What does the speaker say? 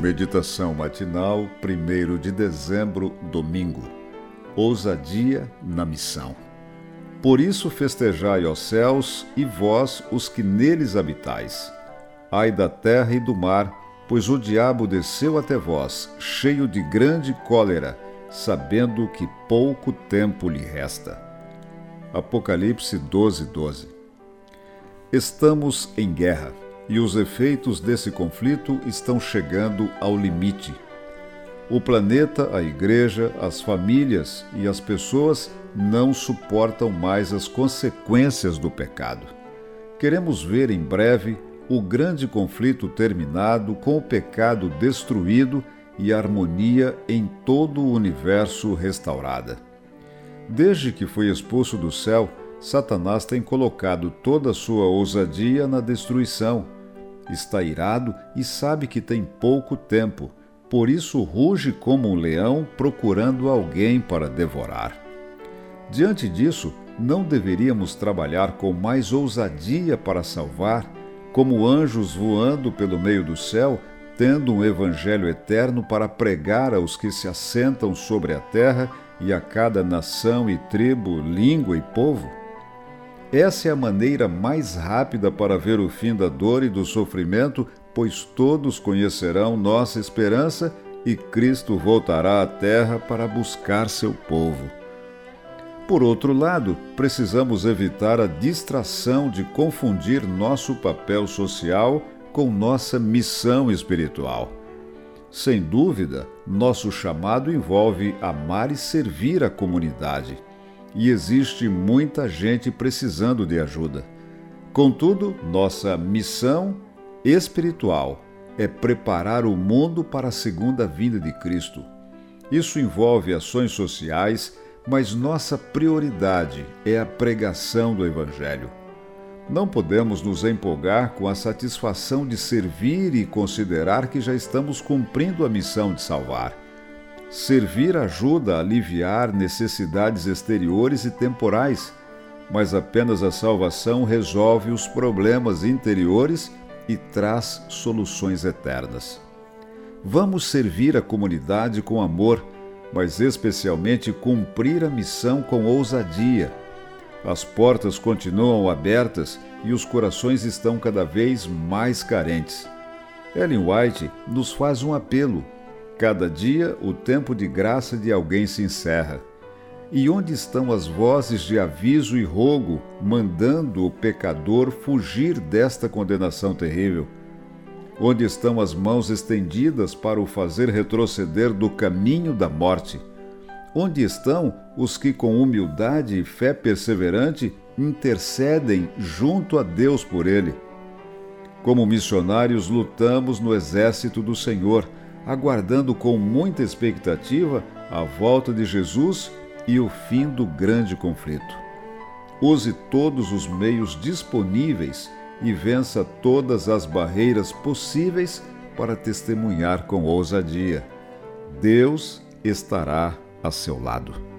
Meditação matinal, 1 de dezembro, domingo. Ousadia na missão. Por isso festejai, ó céus, e vós, os que neles habitais. Ai da terra e do mar, pois o diabo desceu até vós, cheio de grande cólera, sabendo que pouco tempo lhe resta. Apocalipse 12, 12. Estamos em guerra e os efeitos desse conflito estão chegando ao limite. O planeta, a igreja, as famílias e as pessoas não suportam mais as consequências do pecado. Queremos ver em breve o grande conflito terminado, com o pecado destruído e a harmonia em todo o universo restaurada. Desde que foi expulso do céu, Satanás tem colocado toda a sua ousadia na destruição está irado e sabe que tem pouco tempo, por isso ruge como um leão procurando alguém para devorar. Diante disso, não deveríamos trabalhar com mais ousadia para salvar, como anjos voando pelo meio do céu, tendo um evangelho eterno para pregar aos que se assentam sobre a terra e a cada nação e tribo, língua e povo? Essa é a maneira mais rápida para ver o fim da dor e do sofrimento, pois todos conhecerão nossa esperança e Cristo voltará à terra para buscar seu povo. Por outro lado, precisamos evitar a distração de confundir nosso papel social com nossa missão espiritual. Sem dúvida, nosso chamado envolve amar e servir a comunidade e existe muita gente precisando de ajuda. Contudo, nossa missão espiritual é preparar o mundo para a segunda vinda de Cristo. Isso envolve ações sociais, mas nossa prioridade é a pregação do Evangelho. Não podemos nos empolgar com a satisfação de servir e considerar que já estamos cumprindo a missão de salvar. Servir ajuda a aliviar necessidades exteriores e temporais, mas apenas a salvação resolve os problemas interiores e traz soluções eternas. Vamos servir a comunidade com amor, mas especialmente cumprir a missão com ousadia. As portas continuam abertas e os corações estão cada vez mais carentes. Ellen White nos faz um apelo Cada dia o tempo de graça de alguém se encerra. E onde estão as vozes de aviso e rogo, mandando o pecador fugir desta condenação terrível? Onde estão as mãos estendidas para o fazer retroceder do caminho da morte? Onde estão os que, com humildade e fé perseverante, intercedem junto a Deus por ele? Como missionários, lutamos no exército do Senhor aguardando com muita expectativa a volta de Jesus e o fim do grande conflito. Use todos os meios disponíveis e vença todas as barreiras possíveis para testemunhar com ousadia. Deus estará a seu lado.